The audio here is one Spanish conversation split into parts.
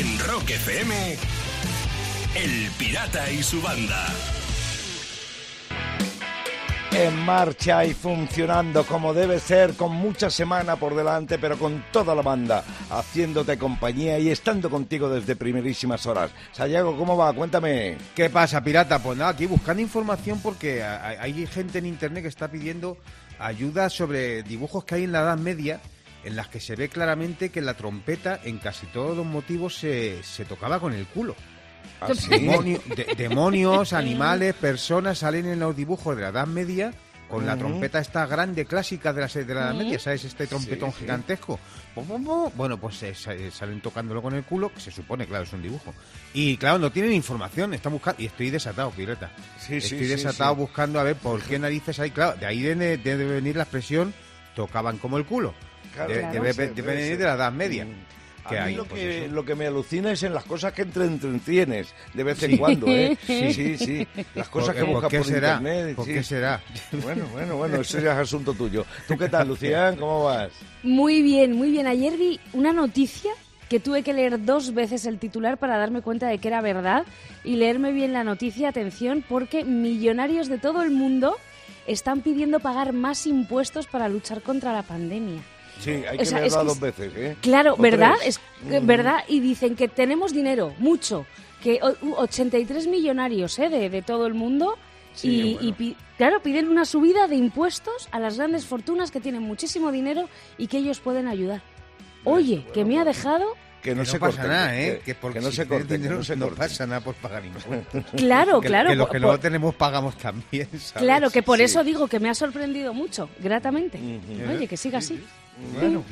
En Rock FM, El Pirata y su banda. En marcha y funcionando como debe ser, con mucha semana por delante, pero con toda la banda, haciéndote compañía y estando contigo desde primerísimas horas. Sayago, ¿cómo va? Cuéntame. ¿Qué pasa, pirata? Pues nada, aquí buscando información porque hay hay gente en internet que está pidiendo ayuda sobre dibujos que hay en la Edad Media en las que se ve claramente que la trompeta en casi todos los motivos se, se tocaba con el culo. ¿Ah, sí? Demonio- de- demonios, animales, personas salen en los dibujos de la Edad Media con la trompeta esta grande clásica de la, de la Edad Media, ¿sabes? Este trompetón Sí, sí. gigantesco. Pum, pum, pum. Bueno, pues eh, sa- salen tocándolo con el culo, que se supone, claro, es un dibujo. Y claro, no tienen información, están buscando. Y estoy desatado, pirata. Sí, sí, estoy sí, desatado sí. buscando a ver por qué narices hay. Claro, de ahí debe, debe venir la expresión tocaban como el culo. Claro, De- claro. debe, venir de la Edad Media. Mm. que a mí hay, lo, pues que, lo que me alucina es en las cosas que entre entretienes de vez en Sí. cuando, ¿eh? Sí, sí, sí. Las cosas que ¿Por- buscas ¿Por qué por será? internet. ¿Por sí. qué será? Bueno, bueno, bueno, eso ya es asunto tuyo. ¿Tú qué tal, Lucián? ¿Cómo vas? Muy bien, muy bien. Ayer vi una noticia que tuve que leer dos veces el titular para darme cuenta de que era verdad y leerme bien la noticia, atención, porque millonarios de todo el mundo están pidiendo pagar más impuestos para luchar contra la pandemia. Sí, hay O que sea, leerla es que dos es- veces, ¿eh? Claro, O ¿verdad? tres. Es Mm. verdad y dicen que tenemos dinero, mucho, que o- u- 83 millonarios ¿eh? de, de todo el mundo Sí, y, bueno. y pi- claro, piden una subida de impuestos a las grandes fortunas que tienen muchísimo dinero y que ellos pueden ayudar. Oye, bueno, que me ha dejado Que no, Que se pasa corten, nada, ¿eh? Que, porque que no si se que dinero no se no pasa nada por pagar impuestos. Claro, que, claro. que los que po- no tenemos pagamos también, ¿sabes? claro, que por Sí. eso digo que me ha sorprendido mucho, gratamente. Oye, que siga así. Bueno,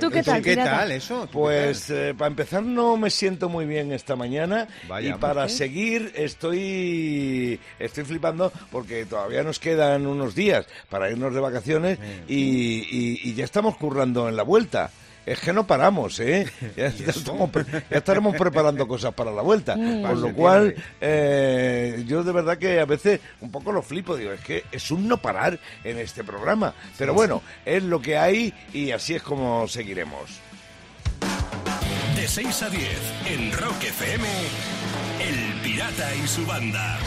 ¿Tú qué ¿Y tal, ¿Qué pirata? tal eso? ¿Tú qué Pues tal? eh, para empezar no me siento muy bien esta mañana Vaya, y ¿por para seguir estoy estoy flipando porque todavía nos quedan unos días para irnos de vacaciones y, y- y ya estamos currando en la vuelta. Es que no paramos, ¿eh? Ya, ya estamos pre- ya estaremos preparando cosas para la vuelta. Mm. Con Para lo cual, eh, yo de verdad que a veces un poco lo flipo. Digo, es que es un no parar en este programa. Pero bueno, es lo que hay y así es como seguiremos. De 6 a 10, en Rock FM, El Pirata y su banda.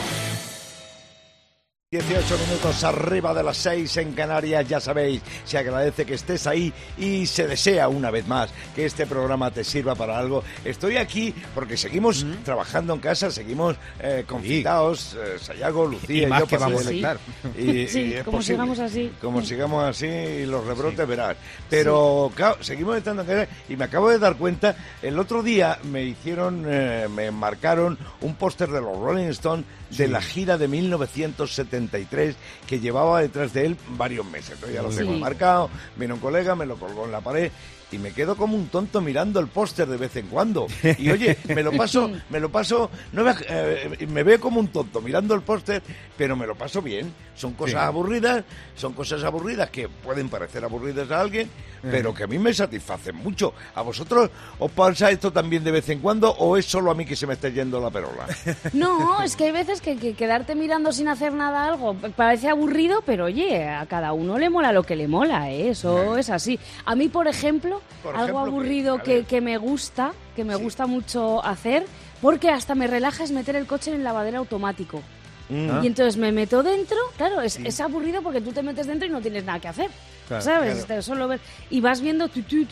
18 minutos arriba de las 6 en Canarias, ya sabéis, se agradece que estés ahí y se desea una vez más que este programa te sirva para algo. Estoy aquí porque seguimos trabajando en casa, seguimos eh, confitados, eh, Sayago, Lucía Y más yo que vamos a. Y, Sí, y como posible. sigamos así. Como sigamos así y los rebrotes verás. Pero claro, seguimos estando en casa y me acabo de dar cuenta, el otro día me hicieron, eh, me marcaron un póster de los Rolling Stones de la gira de 1973 que llevaba detrás de él varios meses. Entonces ya lo Sí. tengo marcado, vino un colega, me lo colgó en la pared y me quedo como un tonto mirando el póster de vez en cuando. Y oye, me lo paso, me lo paso, no me, eh, me veo como un tonto mirando el póster, pero me lo paso bien. Son cosas Sí. aburridas, son cosas aburridas que pueden parecer aburridas a alguien, pero que a mí me satisfacen mucho. ¿A vosotros os pasa esto también de vez en cuando o es solo a mí que se me está yendo la perola? No, es que hay veces que, que quedarte mirando sin hacer nada algo parece aburrido, pero oye, a cada uno le mola lo que le mola, ¿eh? eso es así. A mí, por ejemplo, Por algo aburrido que, que me gusta, que me Sí. gusta mucho hacer, porque hasta me relaja es meter el coche en el lavadero automático. Mm. Y entonces me meto dentro, claro, es, es aburrido porque tú te metes dentro y no tienes nada que hacer. Claro, ¿Sabes? claro. Solo ver. Y vas viendo tu, tu,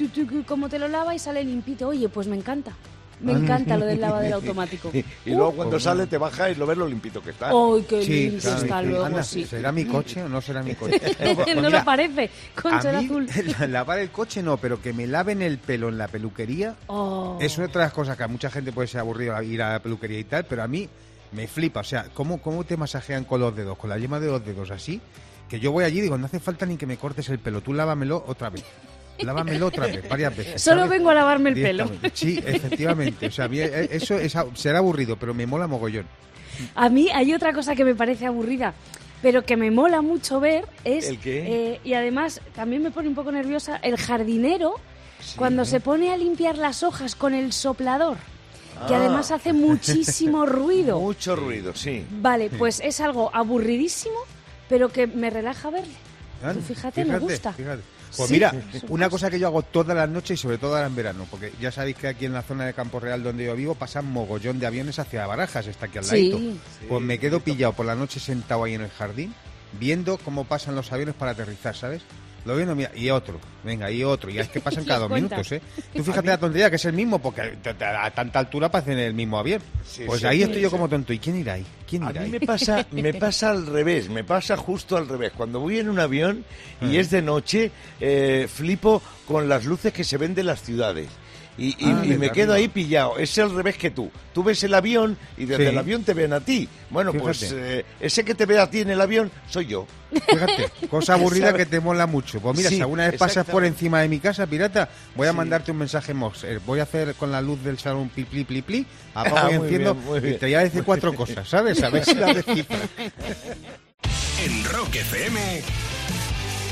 cómo te lo lava y sale limpito. Oye, pues me encanta. Me encanta lo del lavadero automático. Y, y luego Uh, cuando pues sale te baja y lo ves lo limpito que está. ¡Ay, qué Sí, limpio claro, está sí. luego! Anda, sí. ¿Será mi coche o no será mi coche? no Mira, lo parece, con a ser mí, azul. la- lavar el coche no, pero que me laven el pelo en la peluquería Oh. es una de las cosas que a mucha gente puede ser aburrido ir a la peluquería y tal, pero a mí me flipa. O sea, ¿cómo, cómo te masajean con los dedos, con la yema de los dedos así? Que yo voy allí y digo, no hace falta ni que me cortes el pelo, tú lávamelo otra vez. Lávamelo otra vez, varias veces. Solo ¿sabes? vengo a lavarme el pelo. Sí, efectivamente. O sea, a mí, eh, eso es, será aburrido, pero me mola mogollón. A mí hay otra cosa que me parece aburrida, pero que me mola mucho ver es... ¿El qué? eh, y además también me pone un poco nerviosa el jardinero cuando se pone a limpiar las hojas con el soplador, que Ah. además hace muchísimo ruido. Mucho ruido, sí. Vale, pues es algo aburridísimo, pero que me relaja verle. Fíjate, me gusta. fíjate. Pues mira, una cosa que yo hago todas las noches y sobre todo ahora en verano, porque ya sabéis que aquí en la zona de Campo Real donde yo vivo pasan mogollón de aviones hacia Barajas, está aquí al Sí. ladito. Pues me quedo pillado por la noche sentado ahí en el jardín, viendo cómo pasan los aviones para aterrizar, ¿sabes? Lo viendo, mira, y otro, venga, y otro, y es que pasan cada dos minutos, ¿eh? Tú fíjate la tontería que es el mismo, porque a a tanta altura pasan el mismo avión. Sí, pues sí, ahí sí, estoy yo como tonto. ¿Y quién irá ahí? ¿Quién A irá mí ahí? me pasa, me pasa al revés, me pasa justo al revés. Cuando voy en un avión y es de noche, eh, flipo con las luces que se ven de las ciudades. Y, y- Ah, y me quedo ahí pillado. Es al revés que tú. Tú ves el avión y desde Sí. el avión te ven a ti. Bueno, pues eh, ese que te ve a ti en el avión soy yo. Fíjate, cosa aburrida que te mola mucho. Pues mira, Sí, si alguna vez pasas por encima de mi casa, pirata, voy a Sí. mandarte un mensaje Mox. Eh, Voy a hacer con la luz del salón pli pli pli pli, apago Ah, y enciendo bien, y bien. te voy a decir cuatro cosas, ¿sabes? A ver si las descifras. En Rock FM,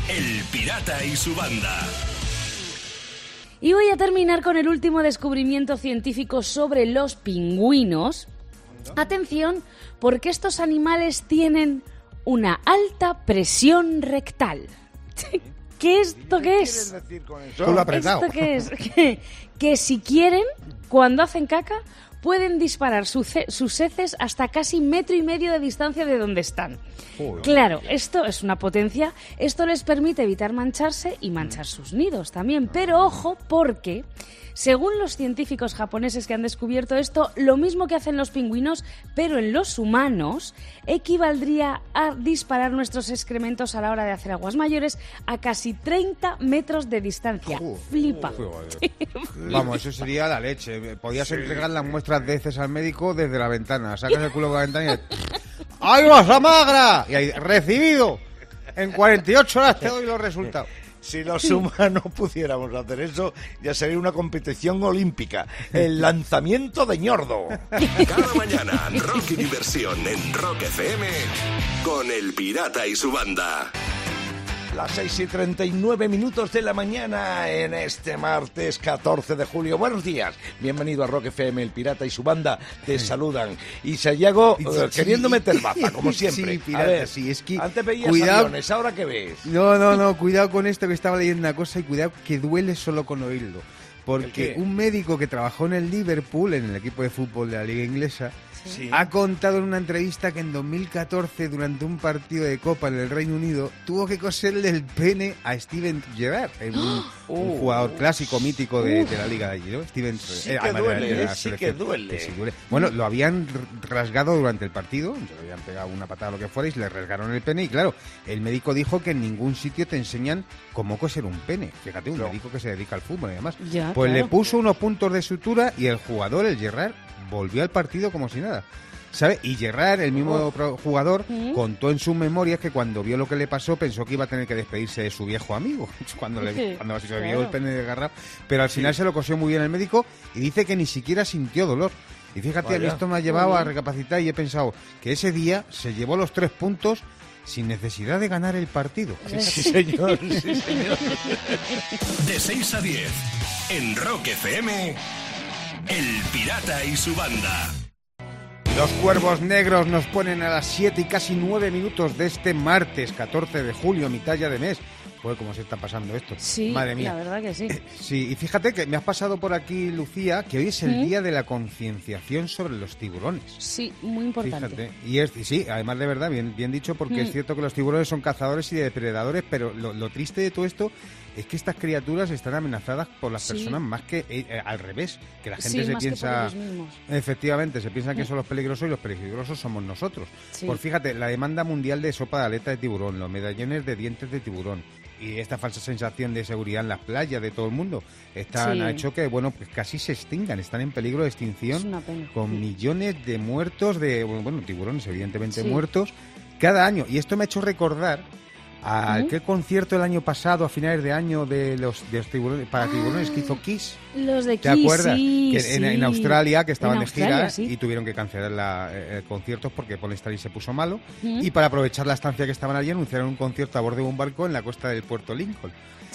El Pirata y su banda. Y voy a terminar con el último descubrimiento científico sobre los pingüinos. Atención, porque estos animales tienen una alta presión rectal. ¿Qué es esto qué es? ¿Esto qué es? Que, que si quieren, cuando hacen caca, pueden disparar su ce- sus heces hasta casi metro y medio de distancia de donde están. Joder. Claro, esto es una potencia. Esto les permite evitar mancharse y manchar sus nidos también. Pero ojo, porque según los científicos japoneses que han descubierto esto, lo mismo que hacen los pingüinos, pero en los humanos, equivaldría a disparar nuestros excrementos a la hora de hacer aguas mayores a casi 30 metros de distancia. Flipa. Vamos, eso sería la leche. Podías entregar las muestras de heces al médico desde la ventana. Sacas el culo por la ventana y... ¡Ay, vas magra! Y ahí, recibido. En 48 horas te doy los resultados. Si los humanos pudiéramos hacer eso, ya sería una competición olímpica. El lanzamiento de ñordo. Cada mañana, rock y diversión en Rock FM con El Pirata y su banda. Las 6 y 39 minutos de la mañana en este martes 14 de julio. Buenos días. Bienvenido a Rock FM, el pirata y su banda te saludan. Y Sayago Sí, eh, sí. queriendo meter baza, como siempre. Sí, pirata, a ver, sí, es que antes veías cuidado. aviones, ¿ahora qué ves? No, no, no, cuidado con esto que estaba leyendo una cosa y cuidado que duele solo con oírlo. ¿El Porque un médico que trabajó en el Liverpool, en el equipo de fútbol de la liga inglesa, Sí. ha contado en una entrevista que en 2014, durante un partido de Copa en el Reino Unido, tuvo que coserle el pene a Steven Gerrard, un, un Oh. jugador clásico, mítico de, de la liga de allí, ¿no? Steven Sí eh, que de la- duele, de la eh, sí que duele. sí duele. Bueno, lo habían rasgado durante el partido, se le habían pegado una patada o lo que fuera y le rasgaron el pene y claro, el médico dijo que en ningún sitio te enseñan cómo coser un pene. Fíjate, un médico que se dedica al fútbol y demás. Ya, pues claro. le puso unos puntos de sutura y el jugador, el Gerrard, volvió al partido como si nada. ¿Sabe? Y Gerrard, el mismo jugador, Mm. contó en sus memorias que cuando vio lo que le pasó pensó que iba a tener que despedirse de su viejo amigo cuando le cuando se claro. vio el pene desgarrado. Pero al final se lo cosió muy bien el médico y dice que ni siquiera sintió dolor. Y fíjate, a mí Vaya. esto me ha llevado a recapacitar y he pensado que ese día se llevó los tres puntos sin necesidad de ganar el partido. Sí, señor, sí, señor. De 6 a 10, en Rock FM, El Pirata y su banda. Los cuervos negros nos ponen a las 7 y casi 9 minutos de este martes 14 de julio, mitad ya de mes. Joder, cómo se está pasando esto. Sí, Madre mía. la verdad que sí. Sí, y fíjate que me has pasado por aquí, Lucía, que hoy es el ¿Mm? día de la concienciación sobre los tiburones. Sí, muy importante. Fíjate. Y, es, y sí, además de verdad, bien, bien dicho, porque Mm. es cierto que los tiburones son cazadores y depredadores, pero lo, lo triste de todo esto es que estas criaturas están amenazadas por las Sí. personas más que eh, eh, al revés, que la gente Sí, se por piensa... Efectivamente, se piensa que Mm. son los peligrosos y los peligrosos somos nosotros. Sí. Pues fíjate, la demanda mundial de sopa de aleta de tiburón, los medallones de dientes de tiburón y esta falsa sensación de seguridad en las playas de todo el mundo están, Sí. ha hecho que, bueno, pues casi se extingan, están en peligro de extinción con Sí. millones de muertos, de, bueno, tiburones evidentemente Sí. muertos, cada año. Y esto me ha hecho recordar a concierto el año pasado, a finales de año, de los, de los tiburones, para tiburones que hizo Kiss. Los de ¿Te Kiss, acuerdas? sí, Que en, sí. en Australia, que estaban de gira sí. y tuvieron que cancelar la, eh, conciertos porque Paul Stanley se puso malo. Mm. Y para aprovechar la estancia que estaban allí, anunciaron un concierto a bordo de un barco en la costa del puerto Lincoln.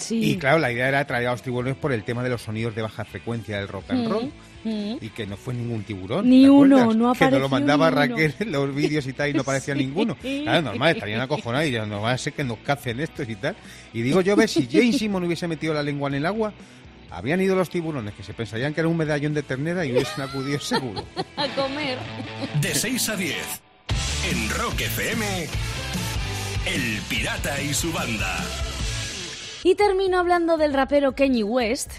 Y claro, la idea era traer a los tiburones por el tema de los sonidos de baja frecuencia del rock and Mm, roll. Mm. Y que no fue ningún tiburón. Ni ¿te uno, no Que nos apareció lo mandaba. Raquel en los vídeos y tal y no aparecía Sí. ninguno. Claro, normal, estarían acojonados y no va a ser que nos cacen estos y tal. Y digo yo, ves, si Jane Simon hubiese metido la lengua en el agua, habrían ido los tiburones que se pensarían que era un medallón de ternera y hubiesen acudido seguro. A comer. De 6 a 10. En Rock FM. El Pirata y su banda. Y termino hablando del rapero Kanye West.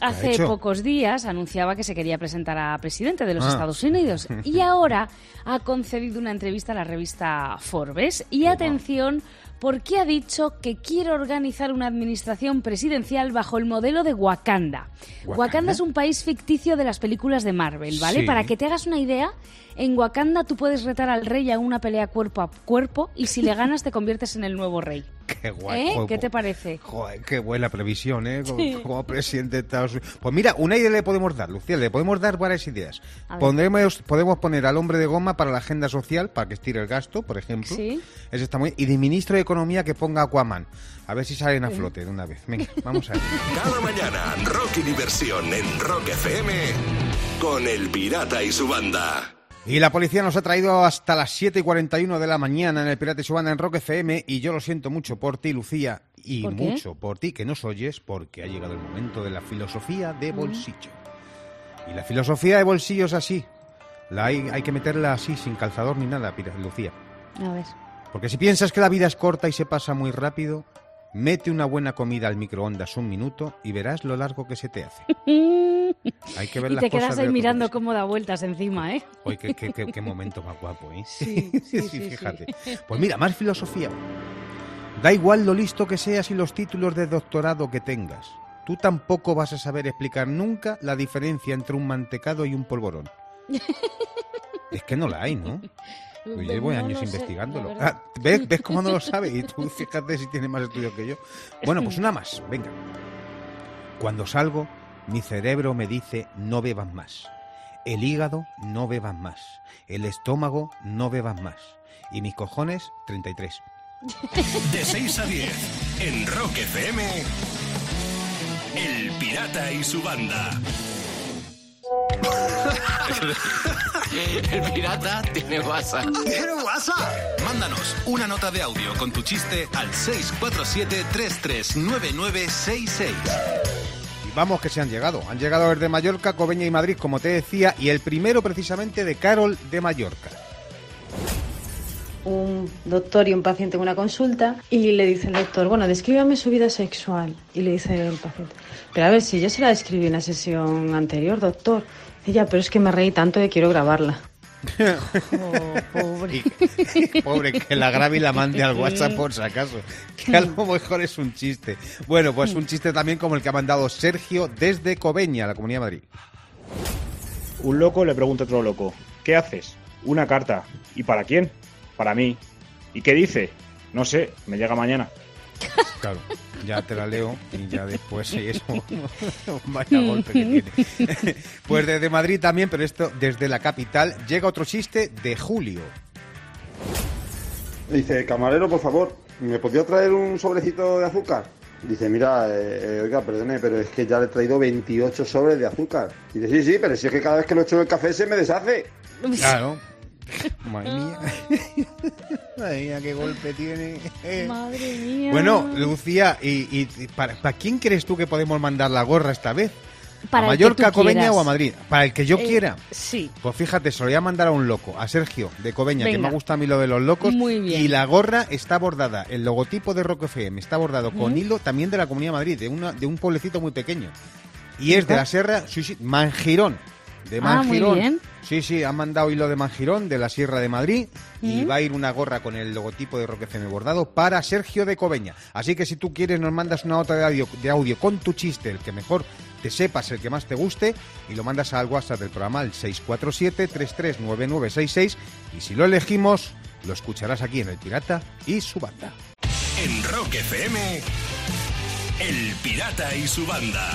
Ha Hace hecho? pocos días anunciaba que se quería presentar a presidente de los Ah. Estados Unidos y ahora ha concedido una entrevista a la revista Forbes. Y atención, porque ha dicho que quiere organizar una administración presidencial bajo el modelo de Wakanda. ¿Wakanda? Wakanda es un país ficticio de las películas de Marvel, ¿vale? Sí. Para que te hagas una idea, en Wakanda tú puedes retar al rey a una pelea cuerpo a cuerpo y si le ganas te conviertes en el nuevo rey. Qué guay. ¿Eh? joder, ¿Qué te parece? Joder, qué buena previsión, ¿eh? Como, Sí. como presidente de Estados Unidos. Pues mira, una idea le podemos dar, Lucía, le podemos dar varias ideas. Pondremos, podemos poner al hombre de goma para la agenda social, para que estire el gasto, por ejemplo. Sí. Eso está muy... Y de ministro de Economía que ponga Aquaman. A ver si salen a flote de una vez. Venga, vamos a ver. Cada mañana, rock y diversión en Rock FM. Con El Pirata y su banda. Y la policía nos ha traído hasta las 7 y 41 de la mañana en el Pirata y su banda en Rock FM. Y yo lo siento mucho por ti, Lucía, y mucho por ti que nos oyes, porque ha llegado el momento de la filosofía de bolsillo. Y la filosofía de bolsillo es así. La hay, hay que meterla así, sin calzador ni nada, Lucía. A ver. Porque si piensas que la vida es corta y se pasa muy rápido, mete una buena comida al microondas un minuto y verás lo largo que se te hace. Hay que ver Y las te cosas quedas ahí mirando cómo da vueltas encima, ¿eh? Qué, qué- qué- qué momento más guapo, ¿eh? Sí, sí, sí, sí. fíjate. Pues mira, más filosofía. Da igual lo listo que seas y los títulos de doctorado que tengas. Tú tampoco vas a saber explicar nunca la diferencia entre un mantecado y un polvorón. Es que no la hay, ¿no? Yo llevo No años lo sé, investigándolo. verdad. Ah, ¿ves, ¿Ves cómo no lo sabe? Y tú fíjate si tiene más estudios que yo. Bueno, pues una más, venga. Cuando salgo, mi cerebro me dice no beban más. El hígado, no beban más. El estómago, no beban más. Y mis cojones, 33. De 6 a 10. En Rock FM. El Pirata y su banda. El pirata tiene WhatsApp. ¿Tiene WhatsApp? Mándanos una nota de audio con tu chiste al 647-339966. Y vamos que se han llegado. Han llegado desde Mallorca, Cobeña y Madrid, como te decía, y el primero precisamente de Carol de Mallorca. un doctor y un paciente en una consulta y le dice el doctor, bueno, descríbame su vida sexual. Y le dice el paciente, pero a ver, si yo se la describí en la sesión anterior, doctor. Ya, pero es que me reí tanto que quiero grabarla. Oh, pobre. Y- pobre, que la grabe y la mande al WhatsApp por si acaso. Que a lo mejor es un chiste. Bueno, pues un chiste también como el que ha mandado Sergio desde Cobeña, la Comunidad de Madrid. Un loco le pregunta a otro loco, ¿qué haces? Una carta. ¿Y para quién? Para mí. ¿Y qué dice? No sé, me llega mañana. Claro, ya te la leo y ya después eso. Vaya golpe que tiene. Pues desde Madrid también, pero esto desde la capital, llega otro chiste de Julio. Dice, camarero, por favor, ¿me podría traer un sobrecito de azúcar? Dice, mira, eh, eh, oiga, perdone, pero es que ya le he traído 28 sobres de azúcar. Dice, sí, sí, pero si es que cada vez que lo echo en el café se me deshace. Claro. Madre mía. Madre mía, qué golpe tiene. Madre mía. Bueno, Lucía, ¿y, para, para quién crees tú que podemos mandar la gorra esta vez? Para ¿A el que Mallorca, Cobeña quieras. o a Madrid? Para el que yo Eh, quiera. Sí. Pues fíjate, se lo voy a mandar a un loco, a Sergio de Cobeña, que me gusta a mí lo de los locos. Muy bien. Y la gorra está bordada, el logotipo de Rock FM está bordado con hilo también de la Comunidad de Madrid, de, una, de un pueblecito muy pequeño. Y es de la Sierra, sí, sí, Manjirón. De Ah, muy bien. Sí, sí, han mandado hilo de Manjirón, de la Sierra de Madrid, y va a ir una gorra con el logotipo de Rock FM bordado para Sergio de Cobeña. Así que si tú quieres, nos mandas una nota de audio, de audio con tu chiste, el que mejor te sepas, el que más te guste, y lo mandas al WhatsApp del programa al 647-339966, y si lo elegimos, lo escucharás aquí en El Pirata y su banda. En Rock FM. El Pirata y su banda.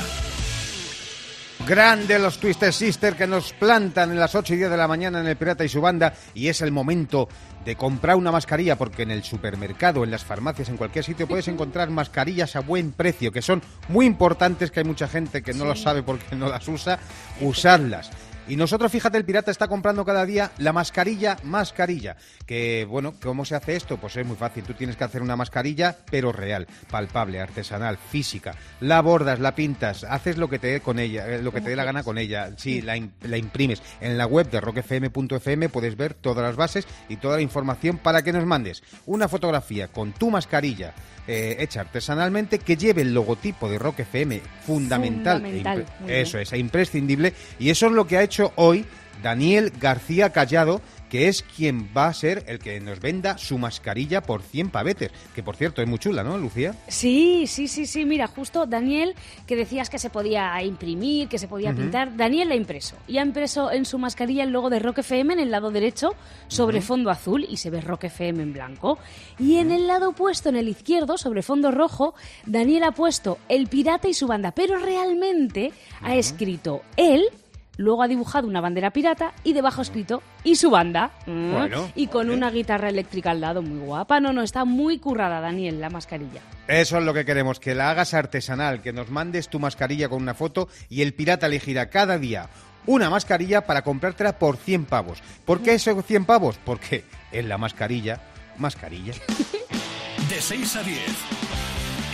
Grande los Twisted Sister que nos plantan en las 8 y 10 de la mañana en el Pirata y su banda y es el momento de comprar una mascarilla porque en el supermercado, en las farmacias, en cualquier sitio puedes encontrar mascarillas a buen precio que son muy importantes, que hay mucha gente que no lo sabe porque no las usa, usarlas. Y nosotros, fíjate, el pirata está comprando cada día la mascarilla, mascarilla. Que, bueno, ¿cómo se hace esto? Pues es muy fácil. Tú tienes que hacer una mascarilla, pero real, palpable, artesanal, física. La bordas, la pintas, haces lo que te dé con ella, eh, lo que te dé la gana con ella. Sí, la, im- la imprimes. En la web de rockfm.fm puedes ver todas las bases y toda la información para que nos mandes una fotografía con tu mascarilla. Eh, hecha artesanalmente que lleve el logotipo de Rock FM fundamental, e Fundamental, eso es, e imprescindible. Y eso es lo que ha hecho hoy Daniel García Callado, que es quien va a ser el que nos venda su mascarilla por 100 pavetes. Que por cierto es muy chula, ¿no, Lucía? Sí, sí, sí, sí. Mira, justo Daniel, que decías que se podía imprimir, que se podía pintar, Daniel la ha impreso. Y ha impreso en su mascarilla el logo de Rock FM en el lado derecho sobre fondo azul y se ve Rock FM en blanco. Y en el lado opuesto, en el izquierdo, sobre fondo rojo, Daniel ha puesto el pirata y su banda. Pero realmente ha escrito él. Luego ha dibujado una bandera pirata y debajo ha escrito y su banda. Mm. Bueno, y con vale. una guitarra eléctrica al lado, muy guapa. No, no, está muy currada, Daniel, la mascarilla. Eso es lo que queremos, que la hagas artesanal, que nos mandes tu mascarilla con una foto y el pirata elegirá cada día una mascarilla para comprártela por 100 pavos. ¿Por qué esos 100 pavos? Porque en la mascarilla, mascarilla. De 6 a 10.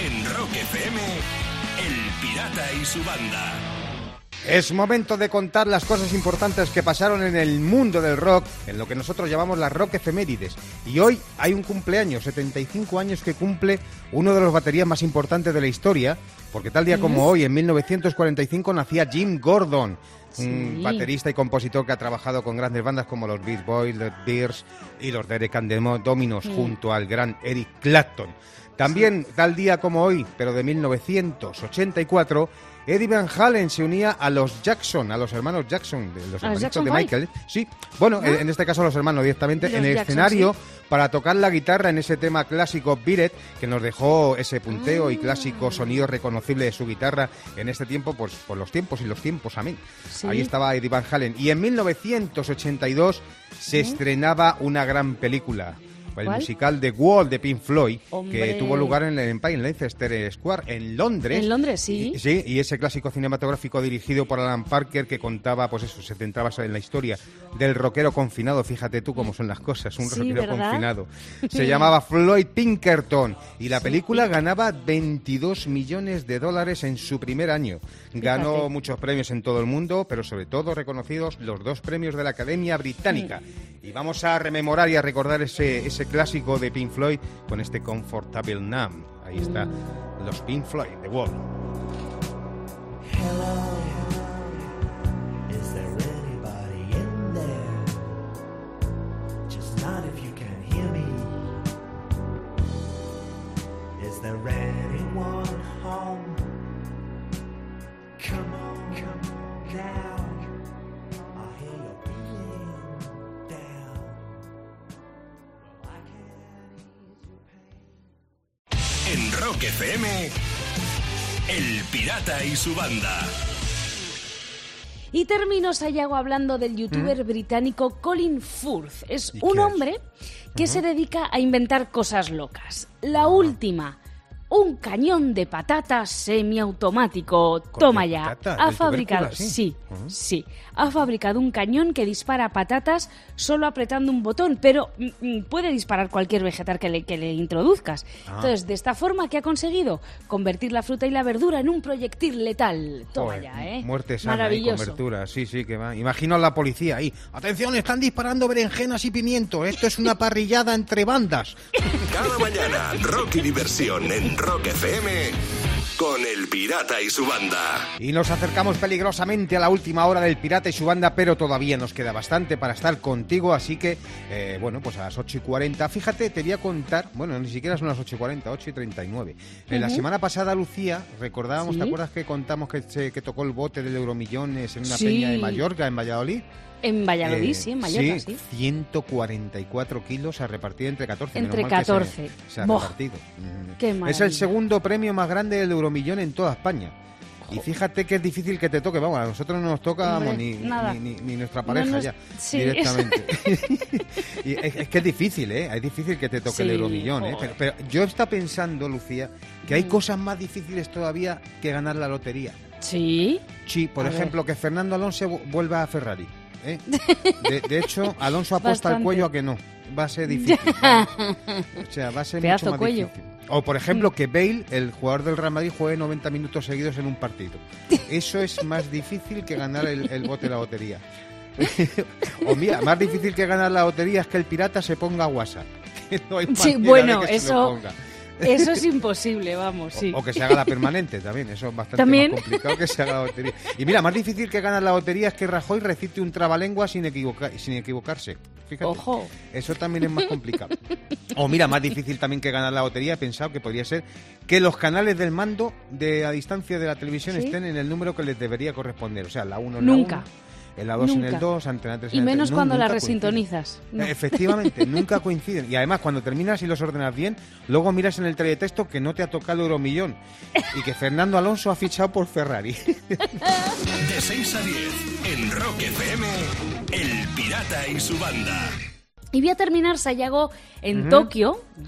En Rock FM, El Pirata y su banda. Es momento de contar las cosas importantes que pasaron en el mundo del rock, en lo que nosotros llamamos las rock efemérides. Y hoy hay un cumpleaños, 75 años que cumple uno de los baterías más importantes de la historia, porque tal día como hoy, en 1945, nacía Jim Gordon, un baterista y compositor que ha trabajado con grandes bandas como los Beach Boys, los Bears y los Derek and Dominos, junto al gran Eric Clapton. También, tal día como hoy, pero de 1984, Eddie Van Halen se unía a los Jackson, a los hermanos Jackson, de los ¿A los hermanitos Jackson de Five? Michael. Sí, bueno, en en este caso los hermanos directamente, Los en el Jackson, escenario sí. para tocar la guitarra en ese tema clásico Beat It, que nos dejó ese punteo y clásico sonido reconocible de su guitarra en este tiempo, pues por los tiempos y los tiempos, amén. Sí. Ahí estaba Eddie Van Halen. Y en 1982 se estrenaba una gran película. El musical The Wall de Pink Floyd, que tuvo lugar en el Empire Leicester Square, en Londres. En Londres, sí. Y, sí, y ese clásico cinematográfico dirigido por Alan Parker que contaba, pues eso, se centraba en la historia del rockero confinado. Fíjate tú cómo son las cosas, un Sí, rockero ¿verdad? confinado. Se llamaba Floyd Pinkerton y la película ganaba 22 millones de dólares en su primer año. Ganó Fíjate. muchos premios en todo el mundo, pero sobre todo reconocidos los dos premios de la Academia Británica. Y vamos a rememorar y a recordar ese, ese clásico de Pink Floyd con este Comfortable Numb. Ahí está, los Pink Floyd, The Wall. Rock FM, El Pirata y su banda. Y termino, Sayago, hablando del youtuber británico Colin Firth. Es ¿Y un es? hombre que se dedica a inventar cosas locas. La última, un cañón de patatas semiautomático. Toma ya. patatas, Ha fabricado, sí, sí. Ha fabricado un cañón que dispara patatas solo apretando un botón, pero mm, mm, puede disparar cualquier vegetal que le, que le introduzcas. Ah. Entonces, de esta forma, ¿qué ha conseguido? Convertir la fruta y la verdura en un proyectil letal. Toma Joder, ya, ¿eh? Muerte sana y Maravilloso. cobertura, sí, sí, que va. Imagino a la policía ahí. Atención, están disparando berenjenas y pimiento. Esto es una parrillada entre bandas. Cada mañana, rock y diversión en Rock FM con El Pirata y su banda. Y nos acercamos peligrosamente a la última hora del Pirata y su banda, pero todavía nos queda bastante para estar contigo, así que, eh, bueno, pues a las 8 y 40. Fíjate, te voy a contar, bueno, ni siquiera son las 8 y 40, 8 y 39. En la semana pasada, Lucía, recordábamos, Sí. ¿te acuerdas que contamos que, se- que tocó el bote del Euromillones en una Sí. peña de Mallorca, en Valladolid? En Valladolid, Eh, sí, en Mallorca, sí. 144 kilos a repartir entre 14. menos Entre mal que se- 14. Se, ha Boh. repartido. Qué es el segundo premio más grande del Euromillón en toda España. Y fíjate que es difícil que te toque, vamos, a nosotros no nos toca Hombre, vamos, ni, ni, ni- ni nuestra No pareja nos- ya, sí. directamente. y es, es que es difícil, ¿eh? Es difícil que te toque el Sí, euromillón, ¿eh? Pero, yo está pensando, Lucía, que hay Mm. cosas más difíciles todavía que ganar la lotería. Sí. Sí, por A ver. ejemplo, que Fernando Alonso vu- vuelva a Ferrari. ¿Eh? De, de hecho, Alonso ha puesto al cuello a que no. Va a ser difícil. ¿vale? O sea, va a ser Pedazo mucho más cuello. difícil. O, por ejemplo, que Bale, el jugador del Real Madrid, juegue 90 minutos seguidos en un partido. Eso es más difícil que ganar el, el bote de la lotería. o mira, más difícil que ganar la lotería es que el pirata se ponga WhatsApp. Que no hay Sí, bueno, se lo eso, ponga. Eso es imposible, vamos, sí. O que se haga la permanente también, eso es bastante También. más complicado que se haga la lotería. Y mira, más difícil que ganar la lotería es que Rajoy recite un trabalengua sin, equivoca- sin equivocarse. Fíjate. Ojo. Eso también es más complicado. O mira, más difícil también que ganar la lotería, he pensado que podría ser que los canales del mando de a distancia de la televisión ¿Sí? estén en el número que les debería corresponder. O sea, la 1 en Nunca. la 1, en la 2 en el Nunca. 2, Antena 3 en Y el 3. menos No, cuando la resintonizas. No. Efectivamente, nunca coinciden. Y además, cuando terminas y los ordenas bien, luego miras en el teletexto que no te ha tocado euromillón y que Fernando Alonso ha fichado por Ferrari. De 6 a 10 en Rock FM, El Pirata y su banda. Y voy a terminar, Sayago, en. Tokio, en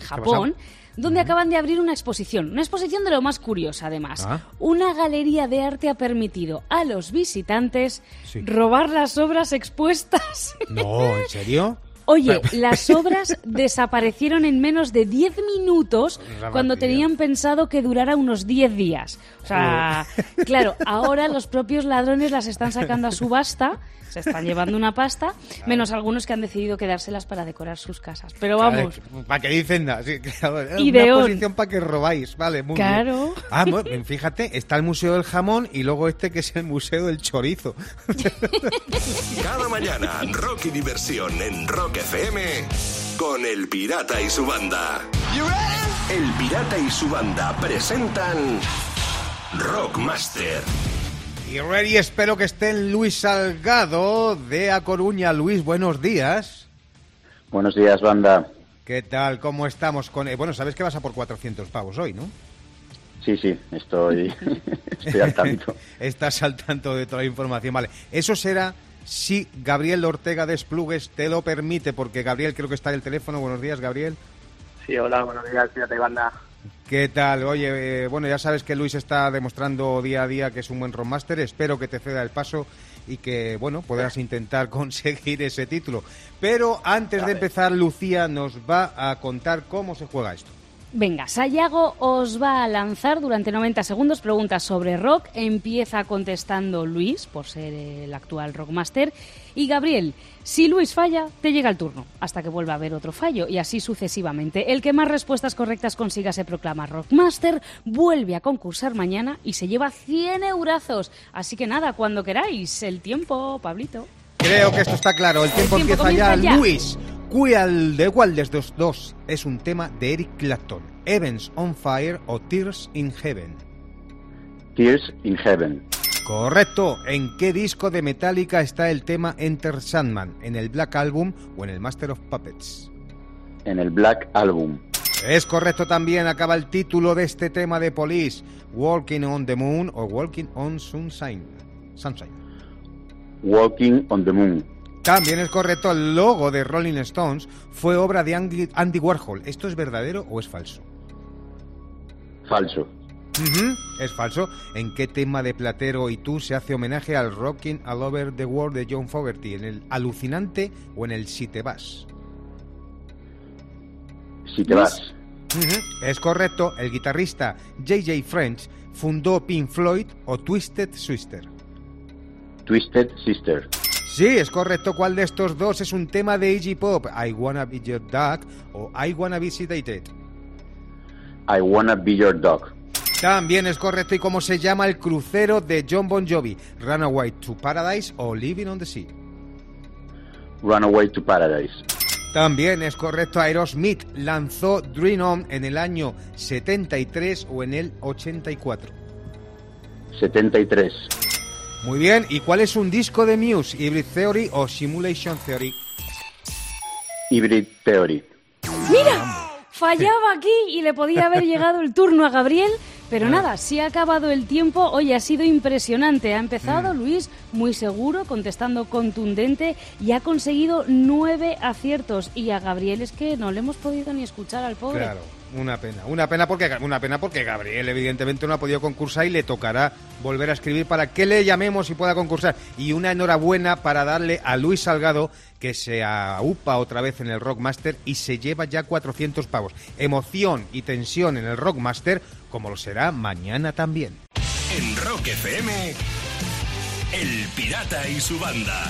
¿Qué ha Japón, donde acaban de abrir una exposición. Una exposición de lo más curiosa, además. Ah. Una galería de arte ha permitido a los visitantes Sí. robar las obras expuestas. No, ¿en serio? Oye, las obras desaparecieron en menos de 10 minutos cuando tenían pensado que durara unos 10 días. O sea, claro, ahora los propios ladrones las están sacando a subasta, se están llevando una pasta, menos algunos que han decidido quedárselas para decorar sus casas. Pero vamos, ¿Para qué dicen nada? Sí, claro, Ideón. Una posición para que robáis, vale, muy Claro. bien. Ah, bueno, fíjate, está el Museo del Jamón y luego este que es el Museo del Chorizo. Cada mañana, rock y diversión en Rock FM con El Pirata y su banda. El Pirata y su banda presentan Rockmaster. Y ready, espero que estén Luis Salgado de A Coruña. Luis, buenos días. Buenos días, banda. ¿Qué tal? ¿Cómo estamos? con eh, Bueno, sabes que vas a por 400 pavos hoy, ¿no? Sí, sí, estoy, estoy al tanto. Estás al tanto de toda la información. Vale, eso será si Gabriel Ortega de Esplugues te lo permite, porque Gabriel creo que está en el teléfono. Buenos días, Gabriel. Sí, hola, buenos días, fíjate, banda. ¿Qué tal? Oye, eh, bueno, ya sabes que Luis está demostrando día a día que es un buen rockmaster. Espero que te ceda el paso y que, bueno, podrás intentar conseguir ese título. Pero antes de empezar, Lucía nos va a contar cómo se juega esto. Venga, Sayago os va a lanzar durante 90 segundos preguntas sobre rock. Empieza contestando Luis, por ser el actual rockmaster. Y Gabriel, si Luis falla, te llega el turno, hasta que vuelva a haber otro fallo, y así sucesivamente. El que más respuestas correctas consiga se proclama rockmaster, vuelve a concursar mañana y se lleva 100 eurazos. Así que nada, cuando queráis, el tiempo, Pablito. Creo que esto está claro. El tiempo, tiempo empieza ya. Luis, ¿cuál de cuál de estos dos es un tema de Eric Clapton? ¿Evans on Fire o Tears in Heaven? Tears in Heaven. Correcto. ¿En qué disco de Metallica está el tema Enter Sandman? ¿En el Black Album o en el Master of Puppets? En el Black Album. Es correcto también. Acaba el título de este tema de Police. Walking on the Moon o Walking on Sunshine. Sunshine. Walking on the Moon. También es correcto. El logo de Rolling Stones fue obra de Andy Warhol. ¿Esto es verdadero o es falso? Falso. Es falso. ¿En qué tema de Platero y tú se hace homenaje al Rocking All Over the World de John Fogerty? ¿En el Alucinante o en el Si te vas? Si te vas. Es correcto. El guitarrista J.J. French fundó Pink Floyd o Twisted Sister. Twisted Sister. Sí, es correcto. ¿Cuál de estos dos es un tema de Iggy Pop? I Wanna Be Your Dog o I Wanna Be Sedated. I wanna be your dog. También es correcto. ¿Y cómo se llama el crucero de John Bon Jovi? Runaway to Paradise o Living on the Sea. Runaway to Paradise. También es correcto. Aerosmith lanzó Dream On en el año 73 o en el 84. 73. Muy bien. ¿Y cuál es un disco de Muse? Hybrid Theory o Simulation Theory. Hybrid Theory. ¡Mira! Fallaba aquí y le podía haber llegado el turno a Gabriel, Pero nada, si ha acabado el tiempo, hoy ha sido impresionante. Ha empezado Mm. Luis muy seguro, contestando contundente y ha conseguido nueve aciertos. Y a Gabriel es que no le hemos podido ni escuchar al pobre. Claro, una pena. Una pena porque una pena porque Gabriel evidentemente no ha podido concursar y le tocará volver a escribir para que le llamemos y pueda concursar. Y una enhorabuena para darle a Luis Salgado que se aupa otra vez en el Rockmaster y se lleva ya 400 pavos. Emoción y tensión en el Rockmaster como lo será mañana también. En Rock FM, El Pirata y su banda.